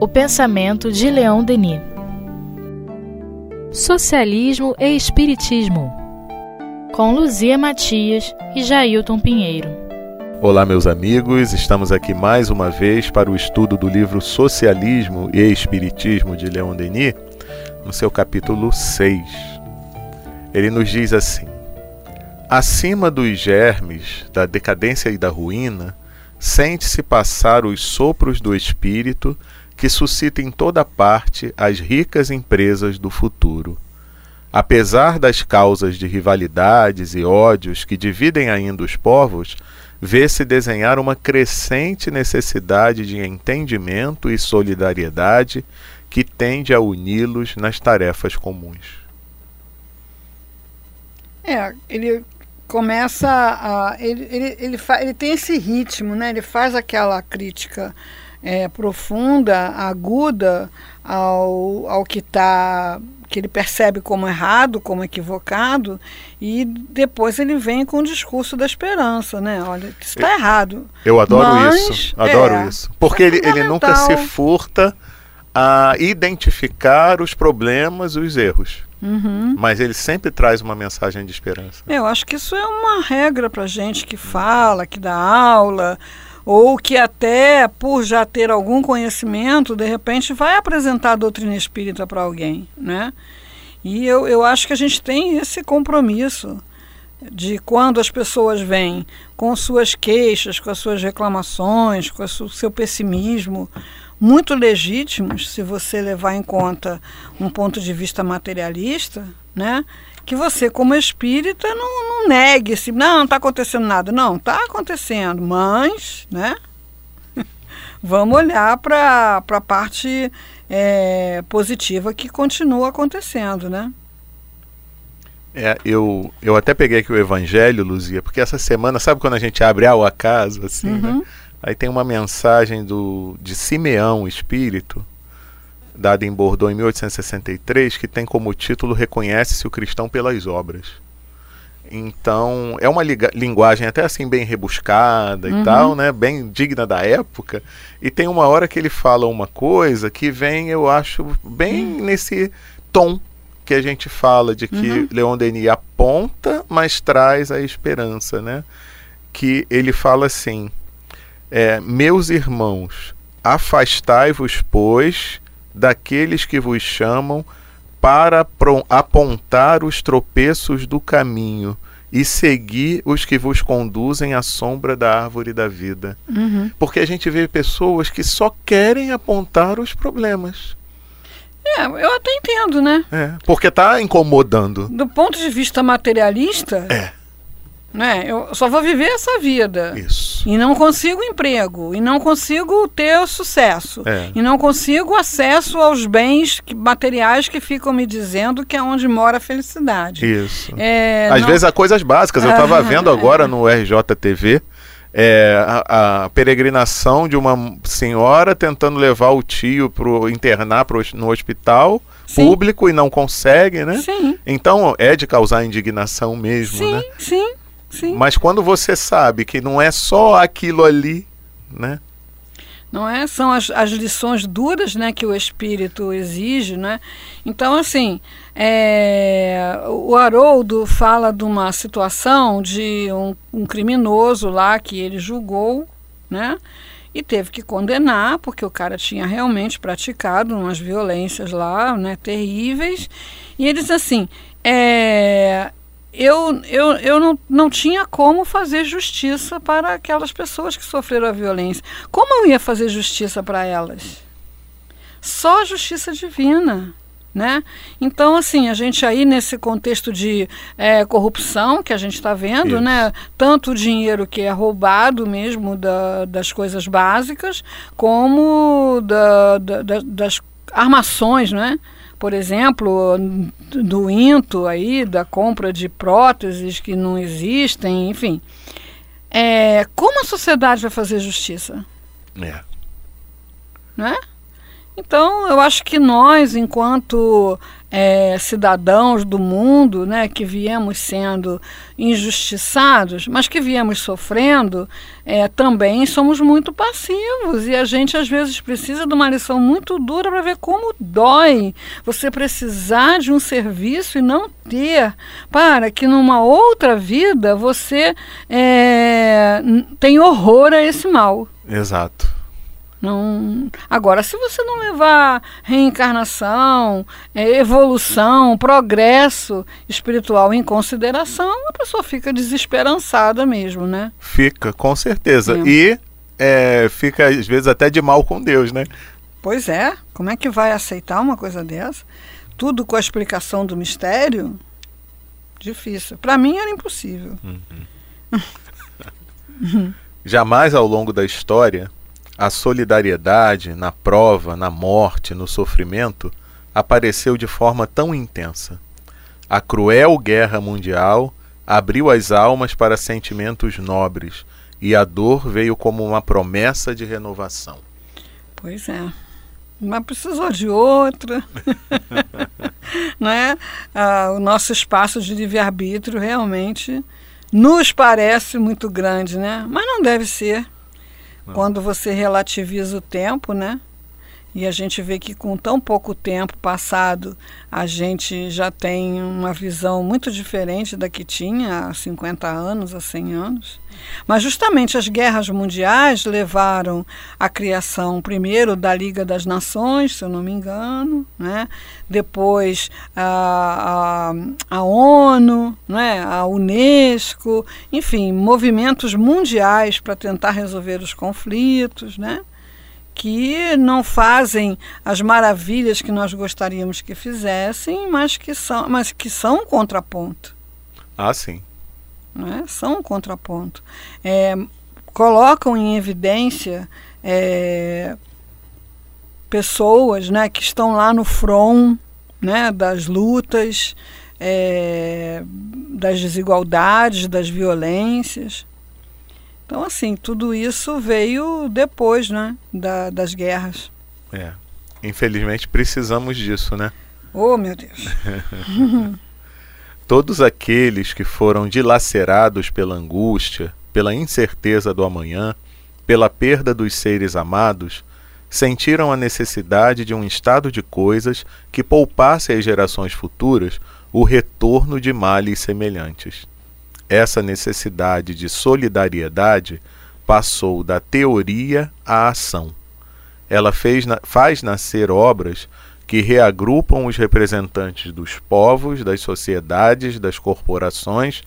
O pensamento de Leon Denis. Socialismo e Espiritismo. Com Luzia Matias e Jailton Pinheiro. Olá, meus amigos, estamos aqui mais uma vez para o estudo do livro Socialismo e Espiritismo de Leon Denis, no seu capítulo 6. Ele nos diz assim: Acima dos germes da decadência e da ruína, sente-se passar os sopros do espírito que suscita em toda parte as ricas empresas do futuro. Apesar das causas de rivalidades e ódios que dividem ainda os povos, vê-se desenhar uma crescente necessidade de entendimento e solidariedade que tende a uni-los nas tarefas comuns. É, ele começa a. Ele, ele, ele, fa, ele tem esse ritmo, né? Ele faz aquela crítica é, profunda, aguda ao, ao que está que ele percebe como errado, como equivocado, e depois ele vem com o discurso da esperança, né? Olha, isso está errado. Eu adoro Mas, isso, adoro é, isso. Porque é ele, ele nunca se furta a identificar os problemas, os erros. Uhum. Mas ele sempre traz uma mensagem de esperança. Eu acho que isso é uma regra para gente que fala, que dá aula, ou que até por já ter algum conhecimento, de repente vai apresentar a doutrina espírita para alguém, né? E eu, eu acho que a gente tem esse compromisso de quando as pessoas vêm com suas queixas, com as suas reclamações, com o seu pessimismo, muito legítimos, se você levar em conta um ponto de vista materialista, né? Que você, como espírita, não, não negue se não, não está acontecendo nada. Não, está acontecendo, mas, né? Vamos olhar para a parte é, positiva que continua acontecendo, né? É, eu, eu até peguei aqui o Evangelho, Luzia, porque essa semana, sabe quando a gente abre ao acaso, assim, né? uhum. né? Aí tem uma mensagem do, de Simeão Espírito, dada em Bordeaux em 1863, que tem como título Reconhece-se o cristão pelas obras. Então, é uma linguagem até assim bem rebuscada uhum. e tal, né? Bem digna da época. E tem uma hora que ele fala uma coisa que vem, eu acho, bem uhum. nesse tom que a gente fala de que uhum. Leon Denis aponta, mas traz a esperança, né? Que ele fala assim: é, Meus irmãos, afastai-vos, pois, daqueles que vos chamam para apontar os tropeços do caminho e seguir os que vos conduzem à sombra da árvore da vida. Uhum. Porque a gente vê pessoas que só querem apontar os problemas. É, eu até entendo, né? É, porque está incomodando. Do ponto de vista materialista, é né? Eu só vou viver essa vida. Isso. E não consigo emprego, e não consigo ter sucesso, é. e não consigo acesso aos bens que, materiais que ficam me dizendo que é onde mora a felicidade. Isso. É, Às não... vezes há coisas básicas. Eu estava vendo agora no RJTV é, a, a, peregrinação de uma senhora tentando levar o tio para internar pro, no hospital sim. público e não consegue, né? Sim. Então é de causar indignação mesmo, sim, né? Sim, Sim. Mas quando você sabe que não é só aquilo ali, né? Não é? São as, as lições duras né, que o espírito exige, né? Então, assim, é, o Haroldo fala de uma situação de um, um criminoso lá que ele julgou, né? e teve que condenar porque o cara tinha realmente praticado umas violências lá, né, terríveis. E eles assim, é, eu, eu, eu não, não tinha como fazer justiça para aquelas pessoas que sofreram a violência. Como eu ia fazer justiça para elas? Só a justiça divina. Né? Então, assim, a gente aí nesse contexto de é, corrupção que a gente está vendo, né? tanto o dinheiro que é roubado mesmo da, das coisas básicas, como da, da, das armações, né? Por exemplo, do INTO aí, da compra de próteses que não existem, enfim. É, como a sociedade vai fazer justiça? É. Não é? Então, eu acho que nós, enquanto é, cidadãos do mundo, né, que viemos sendo injustiçados, mas que viemos sofrendo, é, também somos muito passivos e a gente às vezes precisa de uma lição muito dura para ver como dói você precisar de um serviço e não ter, para que numa outra vida você é, tem horror a esse mal. Exato. Não... Agora, se você não levar reencarnação, é, evolução, progresso espiritual em consideração, a pessoa fica desesperançada mesmo, né? Fica, com certeza. É. E é, fica, às vezes, até de mal com Deus, né? Pois é. Como é que vai aceitar uma coisa dessa? Tudo com a explicação do mistério? Difícil. Para mim era impossível. Uhum. Jamais ao longo da história a solidariedade na prova, na morte, no sofrimento apareceu de forma tão intensa. A cruel guerra mundial abriu as almas para sentimentos nobres e a dor veio como uma promessa de renovação. Pois é. Mas precisou de outra. né? Ah, o nosso espaço de livre-arbítrio realmente nos parece muito grande, né? Mas não deve ser. Quando você relativiza o tempo, né? E a gente vê que com tão pouco tempo passado, a gente já tem uma visão muito diferente da que tinha há 50 anos, há 100 anos. Mas justamente as guerras mundiais levaram à criação, primeiro, da Liga das Nações, se eu não me engano, né? depois a, a, a ONU, né? a Unesco, enfim, movimentos mundiais para tentar resolver os conflitos. Né? Que não fazem as maravilhas que nós gostaríamos que fizessem, mas que são, mas que são um contraponto. Ah, sim. Né? São um contraponto. É, colocam em evidência é, pessoas né, que estão lá no front né, das lutas, é, das desigualdades, das violências. Então, assim, tudo isso veio depois, né, da, das guerras. É. Infelizmente precisamos disso, né? Oh, meu Deus. Todos aqueles que foram dilacerados pela angústia, pela incerteza do amanhã, pela perda dos seres amados, sentiram a necessidade de um estado de coisas que poupasse às gerações futuras o retorno de males semelhantes. Essa necessidade de solidariedade passou da teoria à ação. Ela fez, faz nascer obras que reagrupam os representantes dos povos, das sociedades, das corporações,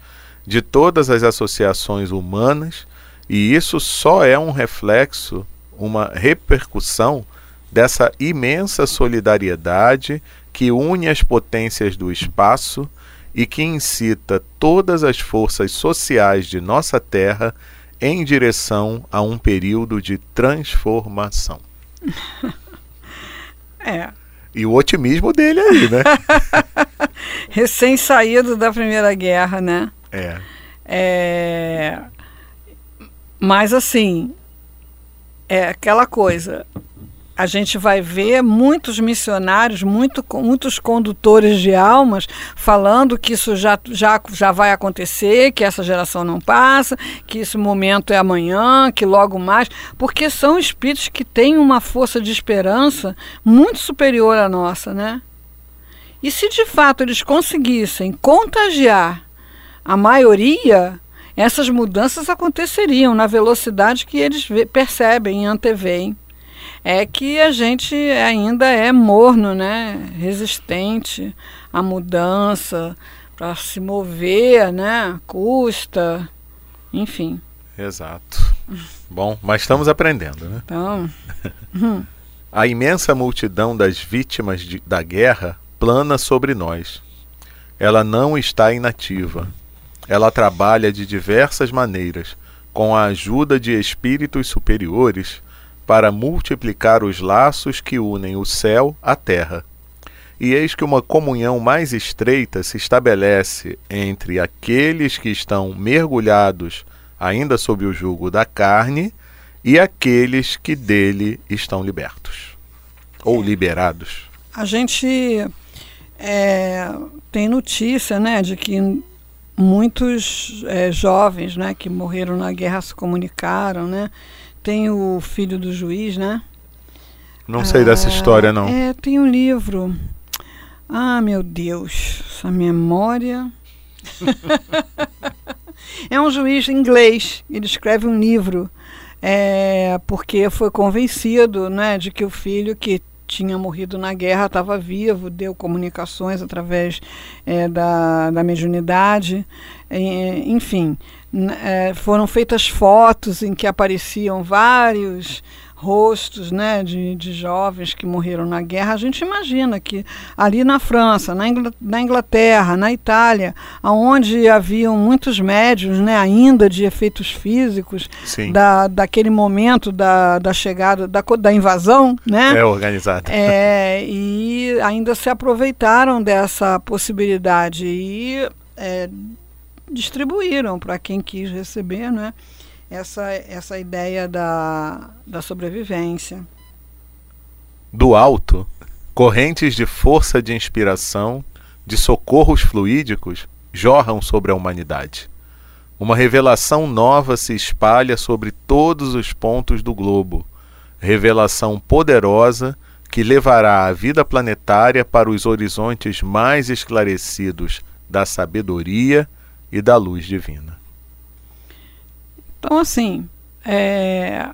de todas as associações humanas, e isso só é um reflexo, uma repercussão dessa imensa solidariedade que une as potências do espaço e que incita todas as forças sociais de nossa terra em direção a um período de transformação. é. E o otimismo dele aí, né? Recém-saído da Primeira Guerra, né? É. é. Mas assim, é aquela coisa a gente vai ver muitos missionários, muito, muitos condutores de almas falando que isso já, já, já vai acontecer, que essa geração não passa, que esse momento é amanhã, que logo mais, porque são espíritos que têm uma força de esperança muito superior à nossa, né? E se de fato eles conseguissem contagiar a maioria, essas mudanças aconteceriam na velocidade que eles percebem e anteveem é que a gente ainda é morno, né? Resistente à mudança, para se mover, né? Custa, enfim. Exato. Bom, mas estamos aprendendo, né? Então. a imensa multidão das vítimas de, da guerra plana sobre nós. Ela não está inativa. Ela trabalha de diversas maneiras, com a ajuda de espíritos superiores para multiplicar os laços que unem o céu à terra. E eis que uma comunhão mais estreita se estabelece entre aqueles que estão mergulhados ainda sob o jugo da carne e aqueles que dele estão libertos. ou liberados? A gente é, tem notícia né, de que muitos é, jovens né, que morreram na guerra se comunicaram. Né? Tem o filho do juiz, né? Não sei ah, dessa história, não. É, tem um livro. Ah, meu Deus, essa memória. é um juiz inglês. Ele escreve um livro é, porque foi convencido né, de que o filho que tinha morrido na guerra estava vivo, deu comunicações através é, da, da mediunidade, é, enfim. É, foram feitas fotos em que apareciam vários rostos né, de, de jovens que morreram na guerra, a gente imagina que ali na França, na, Ingl na Inglaterra, na Itália, onde haviam muitos médios né, ainda de efeitos físicos da, daquele momento da, da chegada, da, da invasão. Né, é organizada. É, e ainda se aproveitaram dessa possibilidade e é, distribuíram para quem quis receber, né? essa, essa ideia da, da sobrevivência. Do alto, correntes de força de inspiração, de socorros fluídicos, jorram sobre a humanidade. Uma revelação nova se espalha sobre todos os pontos do globo, revelação poderosa que levará a vida planetária para os horizontes mais esclarecidos da sabedoria e da luz divina. Então, assim, é,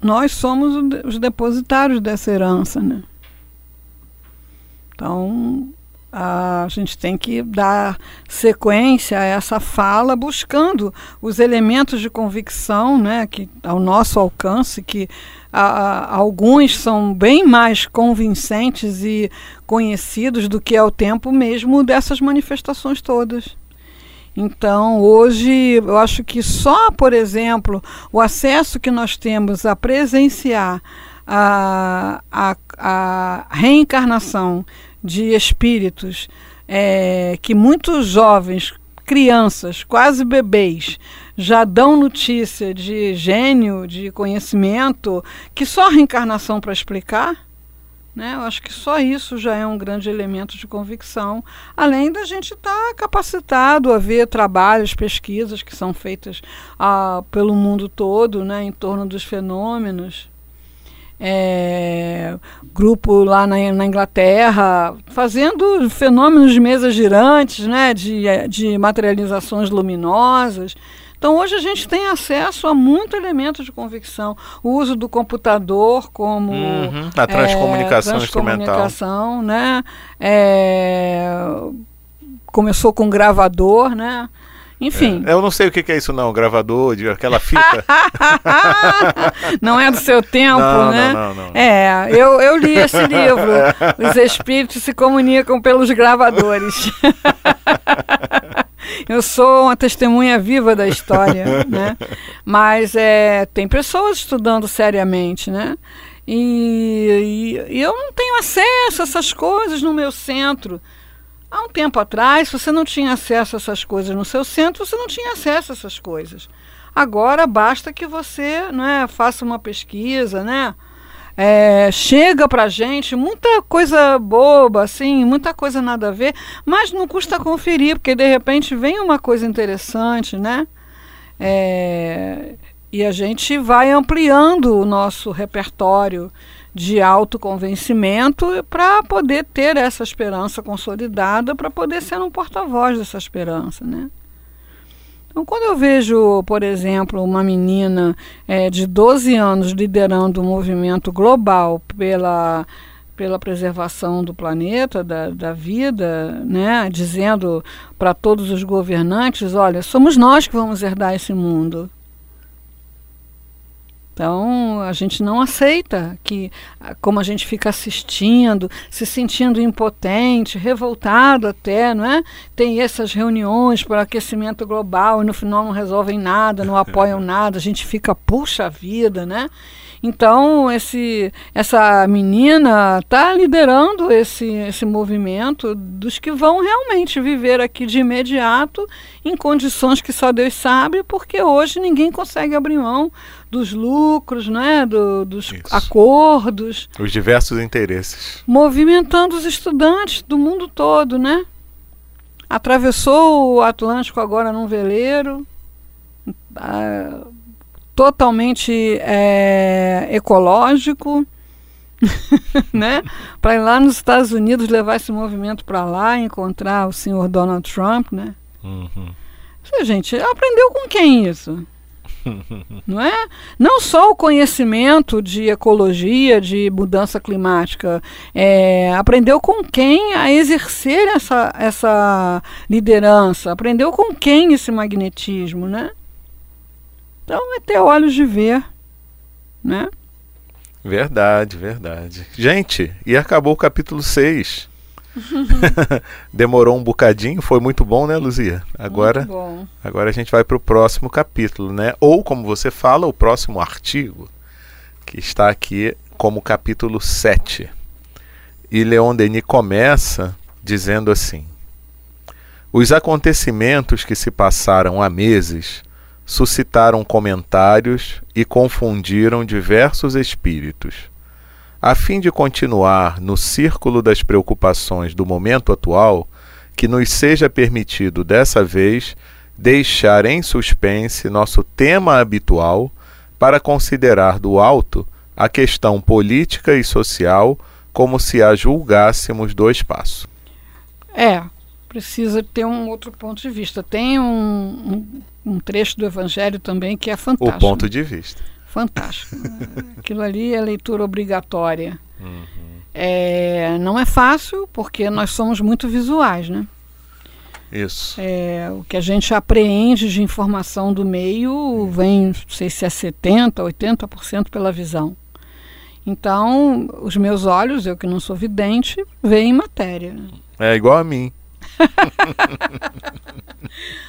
nós somos os depositários dessa herança, né? Então, a gente tem que dar sequência a essa fala, buscando os elementos de convicção, né, que ao nosso alcance, que a, a, alguns são bem mais convincentes e conhecidos do que é o tempo mesmo dessas manifestações todas. Então, hoje, eu acho que só, por exemplo, o acesso que nós temos a presenciar a, a, a reencarnação de espíritos é, que muitos jovens, crianças, quase bebês, já dão notícia de gênio, de conhecimento, que só a reencarnação para explicar né? Eu acho que só isso já é um grande elemento de convicção, além da gente estar tá capacitado a ver trabalhos, pesquisas que são feitas ah, pelo mundo todo né, em torno dos fenômenos. É, grupo lá na, na, Inglaterra fazendo fenômenos de mesas girantes, né, de, de materializações luminosas. Então, hoje a gente tem acesso a muito elemento de convicção. O uso do computador como. Uhum, a transcomunicação, é, transcomunicação né? É, começou com gravador, né? Enfim. É, eu não sei o que é isso, não. Gravador, de aquela fita. não é do seu tempo, não, né? Não, não, não. É, eu, eu li esse livro. Os espíritos se comunicam pelos gravadores. eu sou uma testemunha viva da história, né? Mas é, tem pessoas estudando seriamente, né? E, e, e eu não tenho acesso a essas coisas no meu centro. Há um tempo atrás, se você não tinha acesso a essas coisas no seu centro, você não tinha acesso a essas coisas. Agora basta que você né, faça uma pesquisa, né? É, chega pra gente muita coisa boba, assim, muita coisa nada a ver, mas não custa conferir, porque de repente vem uma coisa interessante, né? É, e a gente vai ampliando o nosso repertório de autoconvencimento para poder ter essa esperança consolidada, para poder ser um porta-voz dessa esperança, né? Então, quando eu vejo, por exemplo, uma menina é, de 12 anos liderando um movimento global pela, pela preservação do planeta, da, da vida, né, dizendo para todos os governantes: olha, somos nós que vamos herdar esse mundo. Então, a gente não aceita que, como a gente fica assistindo, se sentindo impotente, revoltado até, não é? Tem essas reuniões para aquecimento global e no final não resolvem nada, não apoiam nada, a gente fica, puxa vida, né? Então, esse, essa menina está liderando esse, esse movimento dos que vão realmente viver aqui de imediato em condições que só Deus sabe, porque hoje ninguém consegue abrir mão dos lucros, né? Do, dos Isso. acordos. Os diversos interesses. Movimentando os estudantes do mundo todo, né? Atravessou o Atlântico agora num veleiro. Ah, totalmente é, ecológico, né? Para ir lá nos Estados Unidos levar esse movimento para lá, encontrar o senhor Donald Trump, né? Uhum. Gente, aprendeu com quem isso? não é? Não só o conhecimento de ecologia, de mudança climática, é, aprendeu com quem a exercer essa, essa liderança, aprendeu com quem esse magnetismo, né? Então é ter olhos de ver, né? Verdade, verdade. Gente, e acabou o capítulo 6. Demorou um bocadinho, foi muito bom, né, Luzia? Agora, agora a gente vai para o próximo capítulo, né? Ou, como você fala, o próximo artigo, que está aqui como capítulo 7. E Leon Denis começa dizendo assim: Os acontecimentos que se passaram há meses suscitaram comentários e confundiram diversos espíritos. A fim de continuar no círculo das preocupações do momento atual, que nos seja permitido dessa vez deixar em suspense nosso tema habitual para considerar do alto a questão política e social como se a julgássemos do espaço. É, precisa ter um outro ponto de vista. Tem um, um, um trecho do Evangelho também que é fantástico. O ponto de vista. Fantástico. Aquilo ali é leitura obrigatória. Uhum. É, não é fácil, porque nós somos muito visuais, né? Isso. É, o que a gente apreende de informação do meio vem, não sei se é 70%, 80% pela visão. Então, os meus olhos, eu que não sou vidente, veem matéria. É igual a mim.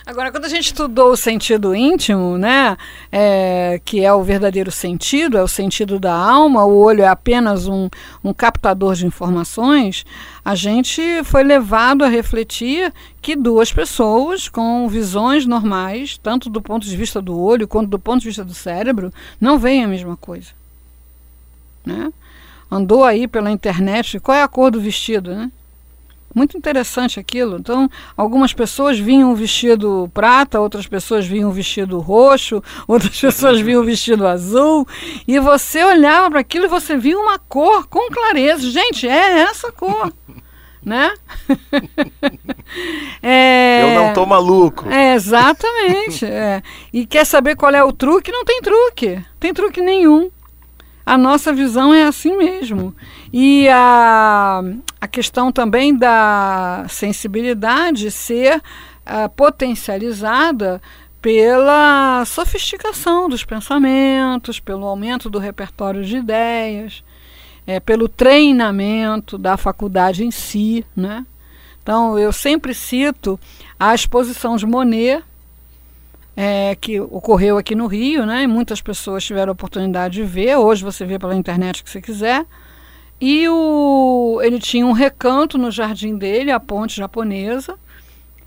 Agora, quando a gente estudou o sentido íntimo, né, é, que é o verdadeiro sentido, é o sentido da alma, o olho é apenas um, um captador de informações, a gente foi levado a refletir que duas pessoas com visões normais, tanto do ponto de vista do olho quanto do ponto de vista do cérebro, não veem a mesma coisa. Né? Andou aí pela internet, qual é a cor do vestido, né? Muito interessante aquilo. Então, algumas pessoas vinham vestido prata, outras pessoas vinham vestido roxo, outras pessoas vinham vestido azul, e você olhava para aquilo e você via uma cor com clareza. Gente, é essa cor. né? é, Eu não tô maluco. É, exatamente. é. E quer saber qual é o truque? Não tem truque. Tem truque nenhum. A nossa visão é assim mesmo. E a, a questão também da sensibilidade ser uh, potencializada pela sofisticação dos pensamentos, pelo aumento do repertório de ideias, é, pelo treinamento da faculdade em si. Né? Então, eu sempre cito a exposição de Monet, é, que ocorreu aqui no Rio, né? E muitas pessoas tiveram a oportunidade de ver. Hoje você vê pela internet que você quiser. E o, ele tinha um recanto no jardim dele, a ponte japonesa.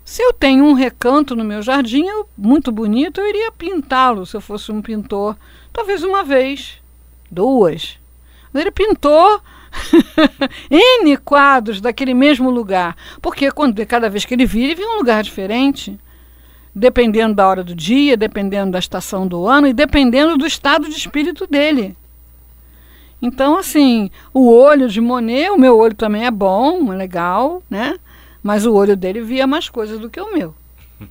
Se eu tenho um recanto no meu jardim, eu, muito bonito, eu iria pintá-lo se eu fosse um pintor. Talvez uma vez, duas. Mas ele pintou N quadros daquele mesmo lugar. Porque quando, cada vez que ele via, ele via um lugar diferente. Dependendo da hora do dia, dependendo da estação do ano e dependendo do estado de espírito dele. Então, assim, o olho de Monet, o meu olho também é bom, é legal, né? Mas o olho dele via mais coisas do que o meu.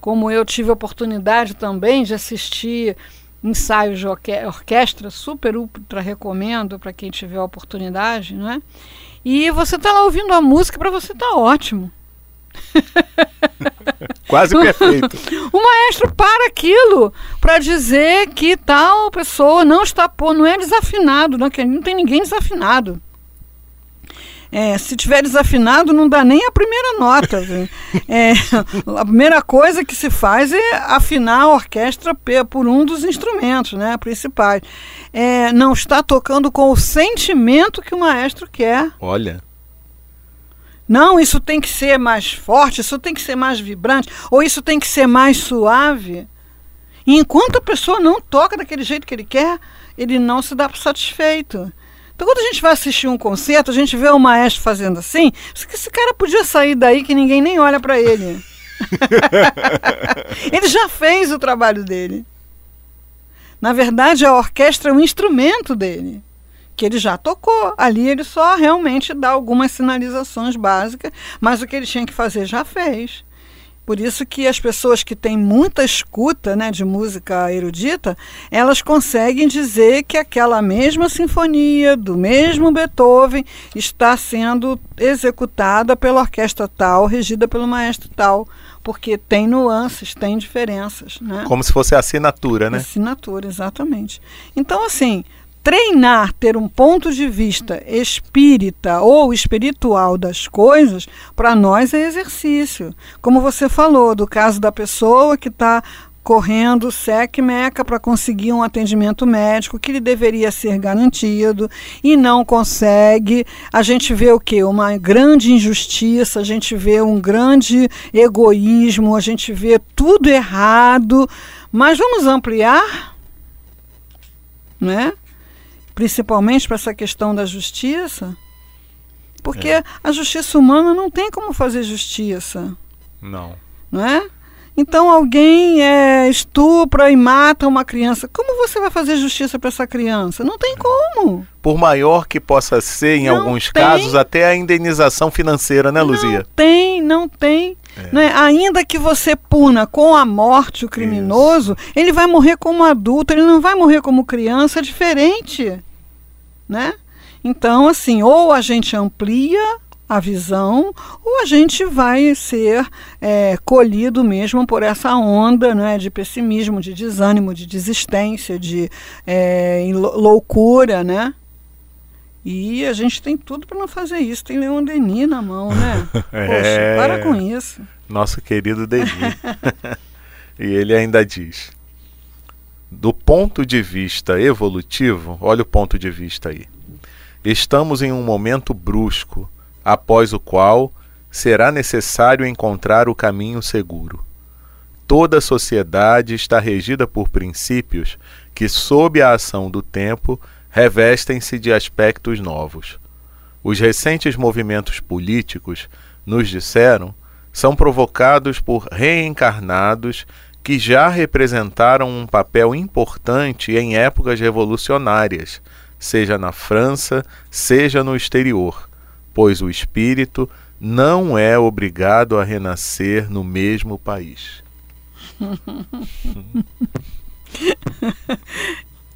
Como eu tive a oportunidade também de assistir ensaios de orquestra, super ultra recomendo para quem tiver a oportunidade, né? E você está lá ouvindo a música, para você tá ótimo. Quase perfeito. o maestro para aquilo para dizer que tal pessoa não está pô, não é desafinado, não, que não tem ninguém desafinado. É, se tiver desafinado, não dá nem a primeira nota. é, a primeira coisa que se faz é afinar a orquestra por um dos instrumentos né, principais. É, não está tocando com o sentimento que o maestro quer. Olha. Não, isso tem que ser mais forte, isso tem que ser mais vibrante, ou isso tem que ser mais suave. E enquanto a pessoa não toca daquele jeito que ele quer, ele não se dá por satisfeito. Então, quando a gente vai assistir um concerto, a gente vê o maestro fazendo assim, esse cara podia sair daí que ninguém nem olha para ele. ele já fez o trabalho dele. Na verdade, a orquestra é um instrumento dele, que ele já tocou. Ali ele só realmente dá algumas sinalizações básicas, mas o que ele tinha que fazer já fez. Por isso que as pessoas que têm muita escuta né, de música erudita, elas conseguem dizer que aquela mesma sinfonia, do mesmo Beethoven, está sendo executada pela orquestra tal, regida pelo maestro tal porque tem nuances, tem diferenças. Né? Como se fosse assinatura, né? Assinatura, exatamente. Então, assim, treinar, ter um ponto de vista espírita ou espiritual das coisas, para nós é exercício. Como você falou, do caso da pessoa que está correndo SEC Meca para conseguir um atendimento médico que lhe deveria ser garantido e não consegue. A gente vê o que? Uma grande injustiça, a gente vê um grande egoísmo, a gente vê tudo errado. Mas vamos ampliar, né? Principalmente para essa questão da justiça, porque é. a justiça humana não tem como fazer justiça. Não. Não é? Então alguém é, estupra e mata uma criança. Como você vai fazer justiça para essa criança? Não tem como. Por maior que possa ser, em não alguns tem. casos, até a indenização financeira, né, Luzia? Não tem, não tem. É. Né? Ainda que você puna com a morte o criminoso, Isso. ele vai morrer como adulto, ele não vai morrer como criança, é diferente né? Então, assim, ou a gente amplia a visão, ou a gente vai ser é, colhido mesmo por essa onda né, de pessimismo, de desânimo, de desistência, de é, loucura, né? E a gente tem tudo para não fazer isso. Tem Leon Denis na mão, né? é... Poxa, para com isso. Nosso querido Denis. e ele ainda diz: do ponto de vista evolutivo, olha o ponto de vista aí. Estamos em um momento brusco, após o qual será necessário encontrar o caminho seguro. Toda a sociedade está regida por princípios que, sob a ação do tempo, revestem-se de aspectos novos. Os recentes movimentos políticos, nos disseram, são provocados por reencarnados que já representaram um papel importante em épocas revolucionárias, seja na França, seja no exterior, pois o espírito não é obrigado a renascer no mesmo país.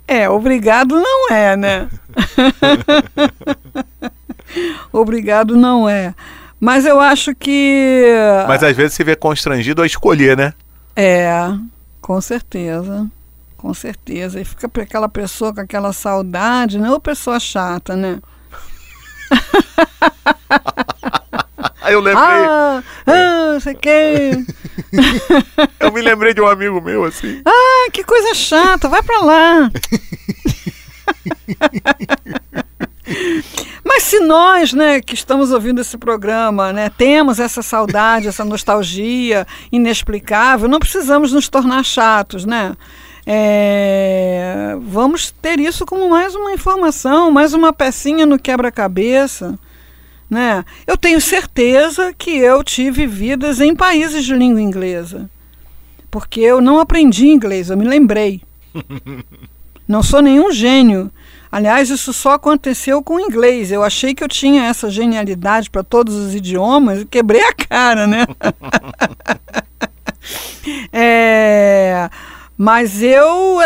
É, obrigado não é, né? obrigado não é. Mas eu acho que. Mas às vezes se vê constrangido a escolher, né? É, com certeza. Com certeza. E fica aquela pessoa com aquela saudade, não pessoa chata, né? Aí eu lembrei. Ah, ah sei que. eu me lembrei de um amigo meu assim. Ah, que coisa chata, vai pra lá. Mas se nós, né, que estamos ouvindo esse programa, né, temos essa saudade, essa nostalgia inexplicável, não precisamos nos tornar chatos, né? É, vamos ter isso como mais uma informação, mais uma pecinha no quebra-cabeça. Né? Eu tenho certeza que eu tive vidas em países de língua inglesa, porque eu não aprendi inglês, eu me lembrei. Não sou nenhum gênio, Aliás, isso só aconteceu com o inglês. Eu achei que eu tinha essa genialidade para todos os idiomas e quebrei a cara, né? é, mas eu.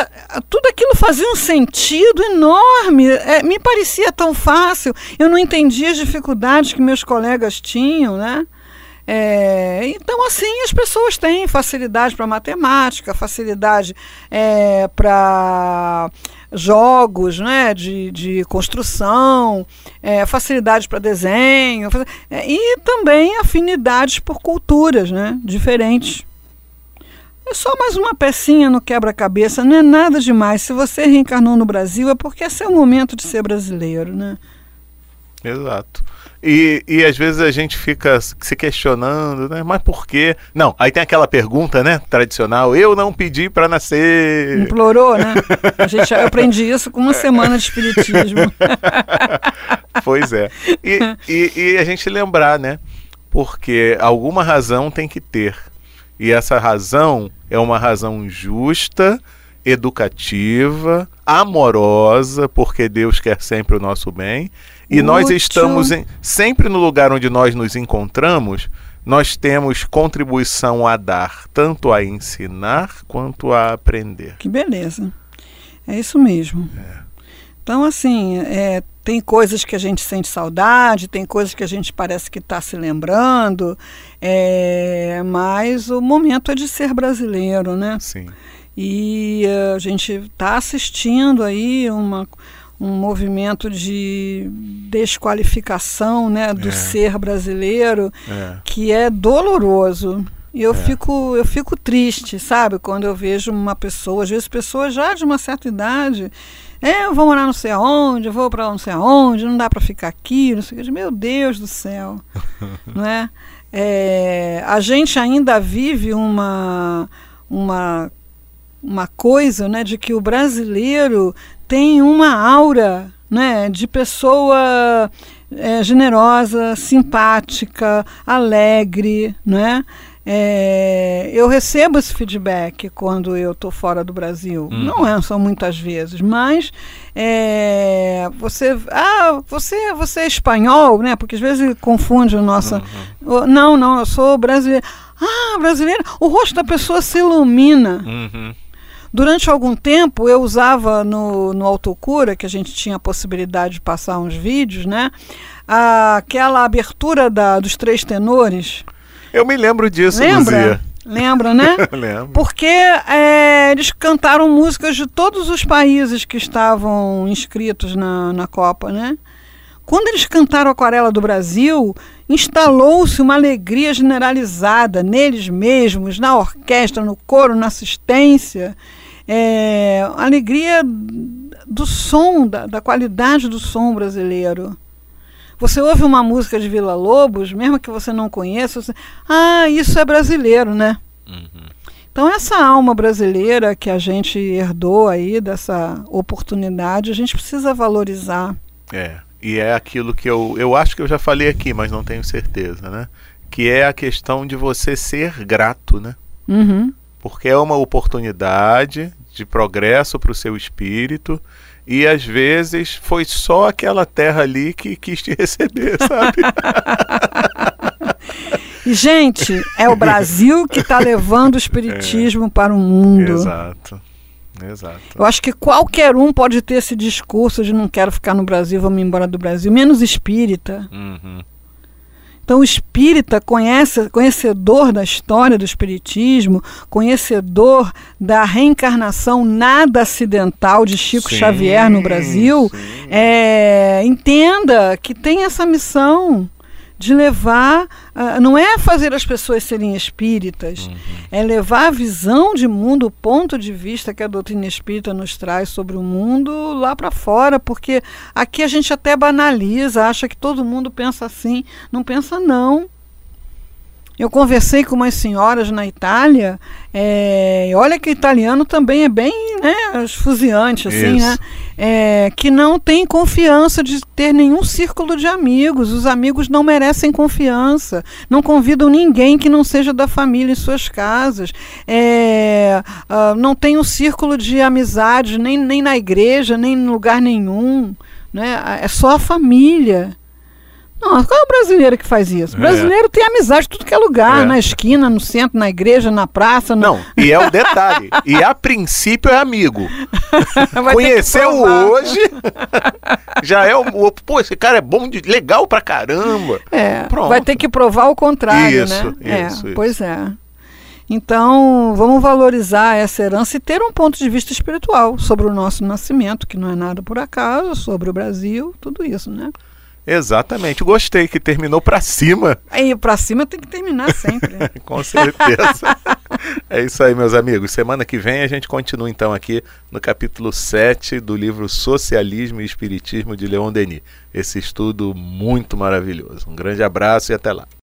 Tudo aquilo fazia um sentido enorme. É, me parecia tão fácil. Eu não entendia as dificuldades que meus colegas tinham, né? É, então, assim, as pessoas têm facilidade para matemática, facilidade é, para jogos né, de, de construção, é, facilidade para desenho, é, e também afinidades por culturas né, diferentes. É só mais uma pecinha no quebra-cabeça, não é nada demais. Se você reencarnou no Brasil, é porque esse é o momento de ser brasileiro, né? Exato. E, e às vezes a gente fica se questionando, né? Mas por quê? Não, aí tem aquela pergunta, né? Tradicional, eu não pedi para nascer. Implorou, né? A gente, eu aprendi isso com uma semana de espiritismo. pois é. E, e, e a gente lembrar, né? Porque alguma razão tem que ter. E essa razão é uma razão justa, educativa, amorosa, porque Deus quer sempre o nosso bem. E nós estamos em, sempre no lugar onde nós nos encontramos, nós temos contribuição a dar, tanto a ensinar quanto a aprender. Que beleza. É isso mesmo. É. Então, assim, é, tem coisas que a gente sente saudade, tem coisas que a gente parece que está se lembrando, é, mas o momento é de ser brasileiro, né? Sim. E a gente está assistindo aí uma um movimento de desqualificação né, do é. ser brasileiro é. que é doloroso. E eu, é. fico, eu fico triste, sabe, quando eu vejo uma pessoa, às vezes pessoas já de uma certa idade, é, eu vou morar não sei aonde, eu vou para não sei aonde, não dá para ficar aqui, não sei o que. Meu Deus do céu, não é? é? A gente ainda vive uma, uma, uma coisa né, de que o brasileiro tem uma aura né, de pessoa é, generosa, simpática, alegre, né? É, eu recebo esse feedback quando eu estou fora do Brasil. Uhum. Não é, são muitas vezes, mas é, você, ah, você, você é espanhol, né? Porque às vezes confunde o nosso. Uhum. Não, não, eu sou brasileiro. Ah, brasileiro. O rosto da pessoa se ilumina. Uhum. Durante algum tempo eu usava no, no Autocura, que a gente tinha a possibilidade de passar uns vídeos, né? Aquela abertura da, dos três tenores. Eu me lembro disso, Lembra? Luzia. Lembra, né? Lembro. Porque é, eles cantaram músicas de todos os países que estavam inscritos na, na Copa, né? Quando eles cantaram Aquarela do Brasil, instalou-se uma alegria generalizada neles mesmos, na orquestra, no coro, na assistência é, alegria do som, da, da qualidade do som brasileiro. Você ouve uma música de Vila Lobos, mesmo que você não conheça, você, ah, isso é brasileiro, né? Uhum. Então essa alma brasileira que a gente herdou aí dessa oportunidade, a gente precisa valorizar. É, e é aquilo que eu, eu acho que eu já falei aqui, mas não tenho certeza, né? Que é a questão de você ser grato, né? Uhum. Porque é uma oportunidade de progresso para o seu espírito. E às vezes foi só aquela terra ali que quis te receber, sabe? Gente, é o Brasil que está levando o espiritismo é, para o mundo. Exato. Exato. Eu acho que qualquer um pode ter esse discurso de não quero ficar no Brasil, vamos embora do Brasil, menos espírita. Uhum. Então, o espírita, conhece, conhecedor da história do espiritismo, conhecedor da reencarnação nada acidental de Chico sim, Xavier no Brasil, é, entenda que tem essa missão de levar, uh, não é fazer as pessoas serem espíritas, uhum. é levar a visão de mundo, o ponto de vista que a doutrina espírita nos traz sobre o mundo lá para fora, porque aqui a gente até banaliza, acha que todo mundo pensa assim, não pensa não. Eu conversei com umas senhoras na Itália, é, olha que italiano também é bem né, esfuziante, assim, né? É, que não tem confiança de ter nenhum círculo de amigos. Os amigos não merecem confiança, não convidam ninguém que não seja da família em suas casas. É, uh, não tem um círculo de amizade nem, nem na igreja, nem em lugar nenhum. Né? É só a família. Não, qual é o brasileiro que faz isso? O é. brasileiro é. tem amizade em tudo que é lugar, é. na esquina, no centro, na igreja, na praça. No... Não, e é o detalhe. e a princípio é amigo. Conheceu hoje, já é o, o. Pô, esse cara é bom, de, legal pra caramba. É, Pronto. vai ter que provar o contrário, isso, né? Isso, é, isso. Pois é. Então, vamos valorizar essa herança e ter um ponto de vista espiritual sobre o nosso nascimento, que não é nada por acaso, sobre o Brasil, tudo isso, né? Exatamente, gostei que terminou para cima. Aí, para cima tem que terminar sempre. Com certeza. É isso aí, meus amigos. Semana que vem a gente continua então aqui no capítulo 7 do livro Socialismo e Espiritismo de Leon Denis. Esse estudo muito maravilhoso. Um grande abraço e até lá.